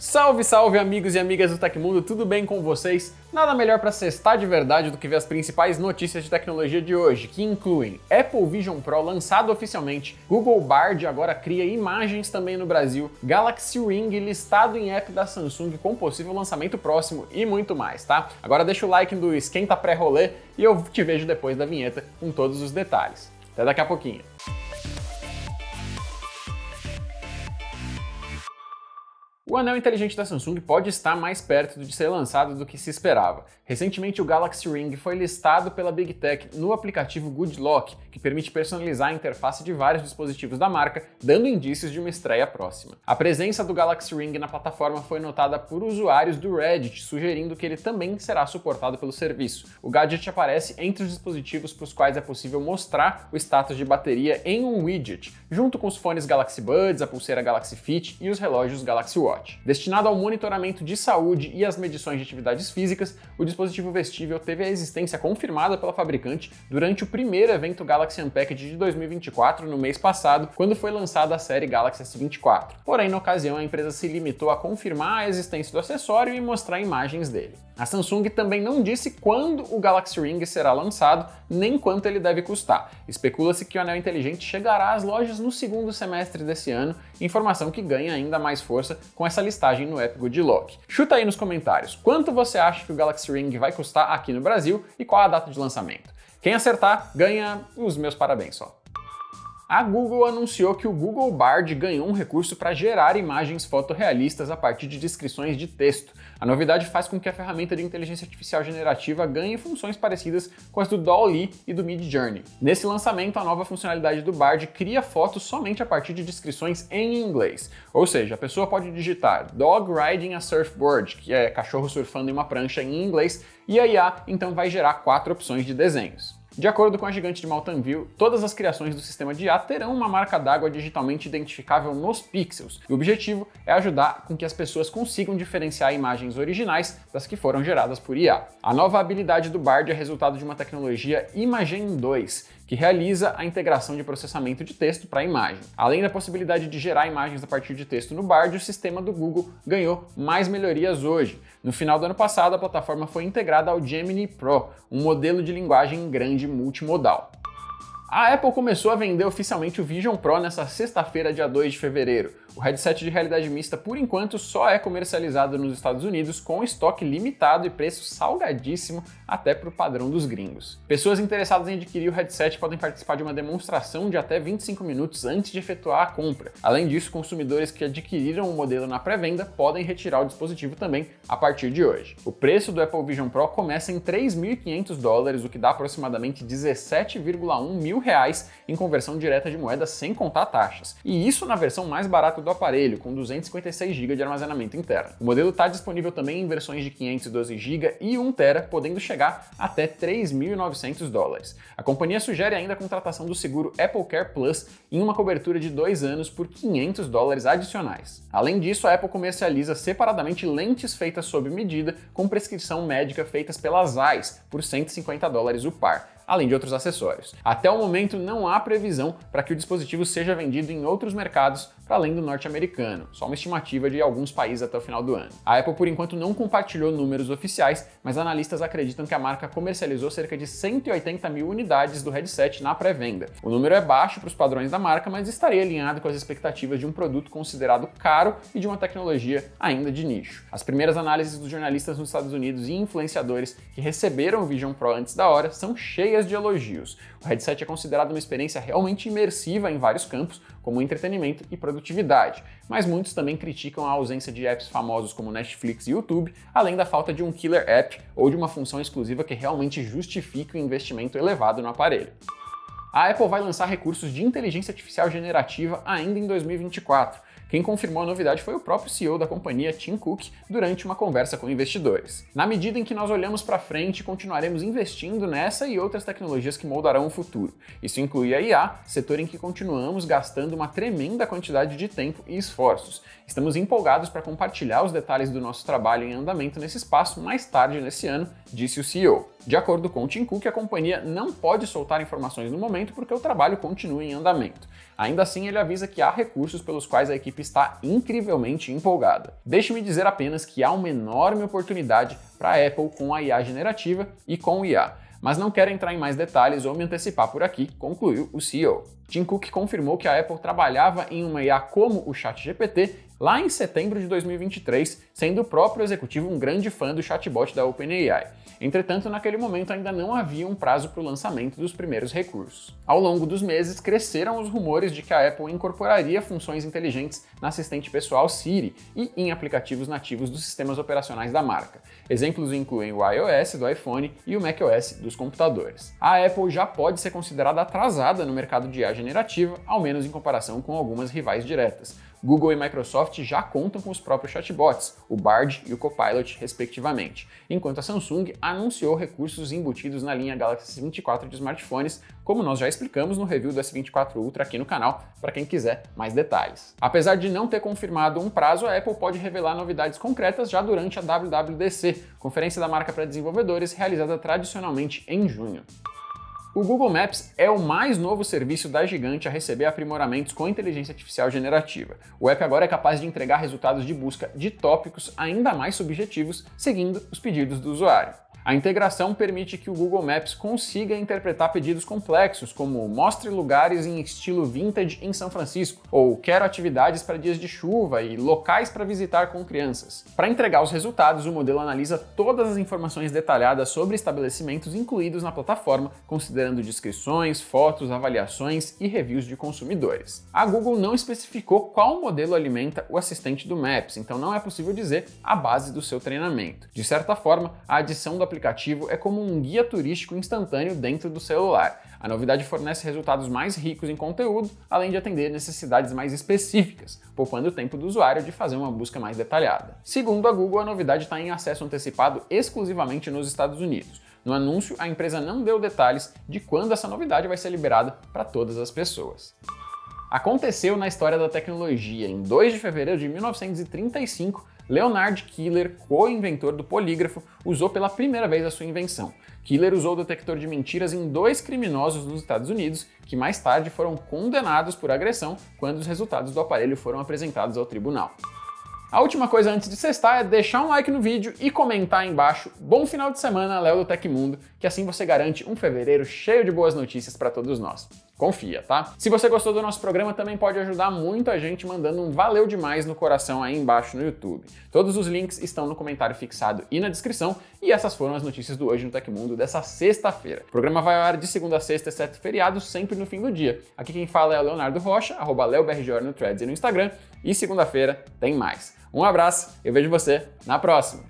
Salve, salve amigos e amigas do Tecmundo, tudo bem com vocês? Nada melhor para cestar de verdade do que ver as principais notícias de tecnologia de hoje, que incluem Apple Vision Pro lançado oficialmente, Google Bard agora cria imagens também no Brasil, Galaxy Ring listado em app da Samsung com possível lançamento próximo e muito mais, tá? Agora deixa o like do esquenta pré-rolê e eu te vejo depois da vinheta com todos os detalhes. Até daqui a pouquinho. O anel inteligente da Samsung pode estar mais perto de ser lançado do que se esperava. Recentemente, o Galaxy Ring foi listado pela Big Tech no aplicativo Good Lock, que permite personalizar a interface de vários dispositivos da marca, dando indícios de uma estreia próxima. A presença do Galaxy Ring na plataforma foi notada por usuários do Reddit, sugerindo que ele também será suportado pelo serviço. O gadget aparece entre os dispositivos para os quais é possível mostrar o status de bateria em um widget, junto com os fones Galaxy Buds, a pulseira Galaxy Fit e os relógios Galaxy Watch. Destinado ao monitoramento de saúde e às medições de atividades físicas, o dispositivo vestível teve a existência confirmada pela fabricante durante o primeiro evento Galaxy Unpacked de 2024, no mês passado, quando foi lançada a série Galaxy S24. Porém, na ocasião, a empresa se limitou a confirmar a existência do acessório e mostrar imagens dele. A Samsung também não disse quando o Galaxy Ring será lançado, nem quanto ele deve custar. Especula-se que o anel inteligente chegará às lojas no segundo semestre desse ano, informação que ganha ainda mais força com essa listagem no app Goodlock. Chuta aí nos comentários quanto você acha que o Galaxy Ring vai custar aqui no Brasil e qual a data de lançamento. Quem acertar ganha os meus parabéns só a Google anunciou que o Google Bard ganhou um recurso para gerar imagens fotorrealistas a partir de descrições de texto. A novidade faz com que a ferramenta de inteligência artificial generativa ganhe funções parecidas com as do DALL-E e do Midjourney. Nesse lançamento, a nova funcionalidade do Bard cria fotos somente a partir de descrições em inglês. Ou seja, a pessoa pode digitar Dog Riding a Surfboard, que é cachorro surfando em uma prancha em inglês, e a IA então vai gerar quatro opções de desenhos. De acordo com a gigante de Mountain View, todas as criações do sistema de IA terão uma marca d'água digitalmente identificável nos pixels. E o objetivo é ajudar com que as pessoas consigam diferenciar imagens originais das que foram geradas por IA. A nova habilidade do Bard é resultado de uma tecnologia Imagen 2, que realiza a integração de processamento de texto para a imagem. Além da possibilidade de gerar imagens a partir de texto no Bard, o sistema do Google ganhou mais melhorias hoje. No final do ano passado, a plataforma foi integrada ao Gemini Pro, um modelo de linguagem grande multimodal. A Apple começou a vender oficialmente o Vision Pro nessa sexta-feira, dia 2 de fevereiro. O headset de realidade mista, por enquanto, só é comercializado nos Estados Unidos com estoque limitado e preço salgadíssimo até para o padrão dos gringos. Pessoas interessadas em adquirir o headset podem participar de uma demonstração de até 25 minutos antes de efetuar a compra. Além disso, consumidores que adquiriram o modelo na pré-venda podem retirar o dispositivo também a partir de hoje. O preço do Apple Vision Pro começa em 3.500 dólares, o que dá aproximadamente 17,1 mil reais em conversão direta de moeda sem contar taxas. E isso na versão mais barata do aparelho, com 256 GB de armazenamento interno. O modelo está disponível também em versões de 512 GB e 1 TB, podendo chegar até 3.900 dólares. A companhia sugere ainda a contratação do seguro Apple Care Plus em uma cobertura de dois anos por 500 dólares adicionais. Além disso, a Apple comercializa separadamente lentes feitas sob medida com prescrição médica feitas pela Zeiss por 150 dólares o par além de outros acessórios. Até o momento, não há previsão para que o dispositivo seja vendido em outros mercados para além do norte-americano, só uma estimativa de alguns países até o final do ano. A Apple, por enquanto, não compartilhou números oficiais, mas analistas acreditam que a marca comercializou cerca de 180 mil unidades do headset na pré-venda. O número é baixo para os padrões da marca, mas estaria alinhado com as expectativas de um produto considerado caro e de uma tecnologia ainda de nicho. As primeiras análises dos jornalistas nos Estados Unidos e influenciadores que receberam o Vision Pro antes da hora são cheias de elogios. O headset é considerado uma experiência realmente imersiva em vários campos, como entretenimento e produtividade, mas muitos também criticam a ausência de apps famosos como Netflix e YouTube, além da falta de um killer app ou de uma função exclusiva que realmente justifique o investimento elevado no aparelho. A Apple vai lançar recursos de inteligência artificial generativa ainda em 2024. Quem confirmou a novidade foi o próprio CEO da companhia, Tim Cook, durante uma conversa com investidores. Na medida em que nós olhamos para frente, continuaremos investindo nessa e outras tecnologias que moldarão o futuro. Isso inclui a IA, setor em que continuamos gastando uma tremenda quantidade de tempo e esforços. Estamos empolgados para compartilhar os detalhes do nosso trabalho em andamento nesse espaço mais tarde nesse ano, disse o CEO. De acordo com o Tim Cook, a companhia não pode soltar informações no momento porque o trabalho continua em andamento. Ainda assim, ele avisa que há recursos pelos quais a equipe está incrivelmente empolgada. Deixe-me dizer apenas que há uma enorme oportunidade para a Apple com a IA generativa e com o IA mas não quero entrar em mais detalhes ou me antecipar por aqui, concluiu o CEO. Tim Cook confirmou que a Apple trabalhava em uma IA como o ChatGPT lá em setembro de 2023, sendo o próprio executivo um grande fã do chatbot da OpenAI. Entretanto, naquele momento ainda não havia um prazo para o lançamento dos primeiros recursos. Ao longo dos meses, cresceram os rumores de que a Apple incorporaria funções inteligentes na assistente pessoal Siri e em aplicativos nativos dos sistemas operacionais da marca. Exemplos incluem o iOS do iPhone e o macOS dos computadores. A Apple já pode ser considerada atrasada no mercado de IA generativa, ao menos em comparação com algumas rivais diretas. Google e Microsoft já contam com os próprios chatbots, o Bard e o Copilot, respectivamente, enquanto a Samsung anunciou recursos embutidos na linha Galaxy S24 de smartphones, como nós já explicamos no review do S24 Ultra aqui no canal, para quem quiser mais detalhes. Apesar de não ter confirmado um prazo, a Apple pode revelar novidades concretas já durante a WWDC, conferência da marca para desenvolvedores realizada tradicionalmente em junho. O Google Maps é o mais novo serviço da gigante a receber aprimoramentos com inteligência artificial generativa. O app agora é capaz de entregar resultados de busca de tópicos ainda mais subjetivos, seguindo os pedidos do usuário. A integração permite que o Google Maps consiga interpretar pedidos complexos, como mostre lugares em estilo vintage em São Francisco, ou quero atividades para dias de chuva e locais para visitar com crianças. Para entregar os resultados, o modelo analisa todas as informações detalhadas sobre estabelecimentos incluídos na plataforma, considerando descrições, fotos, avaliações e reviews de consumidores. A Google não especificou qual modelo alimenta o assistente do Maps, então não é possível dizer a base do seu treinamento. De certa forma, a adição do aplicativo é como um guia turístico instantâneo dentro do celular. A novidade fornece resultados mais ricos em conteúdo, além de atender necessidades mais específicas, poupando o tempo do usuário de fazer uma busca mais detalhada. Segundo a Google, a novidade está em acesso antecipado exclusivamente nos Estados Unidos. No anúncio, a empresa não deu detalhes de quando essa novidade vai ser liberada para todas as pessoas. Aconteceu na história da tecnologia. Em 2 de fevereiro de 1935, Leonard Keeler, co-inventor do polígrafo, usou pela primeira vez a sua invenção. Keeler usou o detector de mentiras em dois criminosos nos Estados Unidos, que mais tarde foram condenados por agressão quando os resultados do aparelho foram apresentados ao tribunal. A última coisa antes de cestar é deixar um like no vídeo e comentar aí embaixo bom final de semana, Léo do Tecmundo, que assim você garante um fevereiro cheio de boas notícias para todos nós. Confia, tá? Se você gostou do nosso programa, também pode ajudar muito a gente mandando um valeu demais no coração aí embaixo no YouTube. Todos os links estão no comentário fixado e na descrição, e essas foram as notícias do Hoje no Tecmundo dessa sexta-feira. O programa vai ao ar de segunda a sexta, exceto feriado, sempre no fim do dia. Aqui quem fala é o Leonardo Rocha, arroba no Threads e no Instagram, e segunda-feira tem mais. Um abraço, eu vejo você na próxima!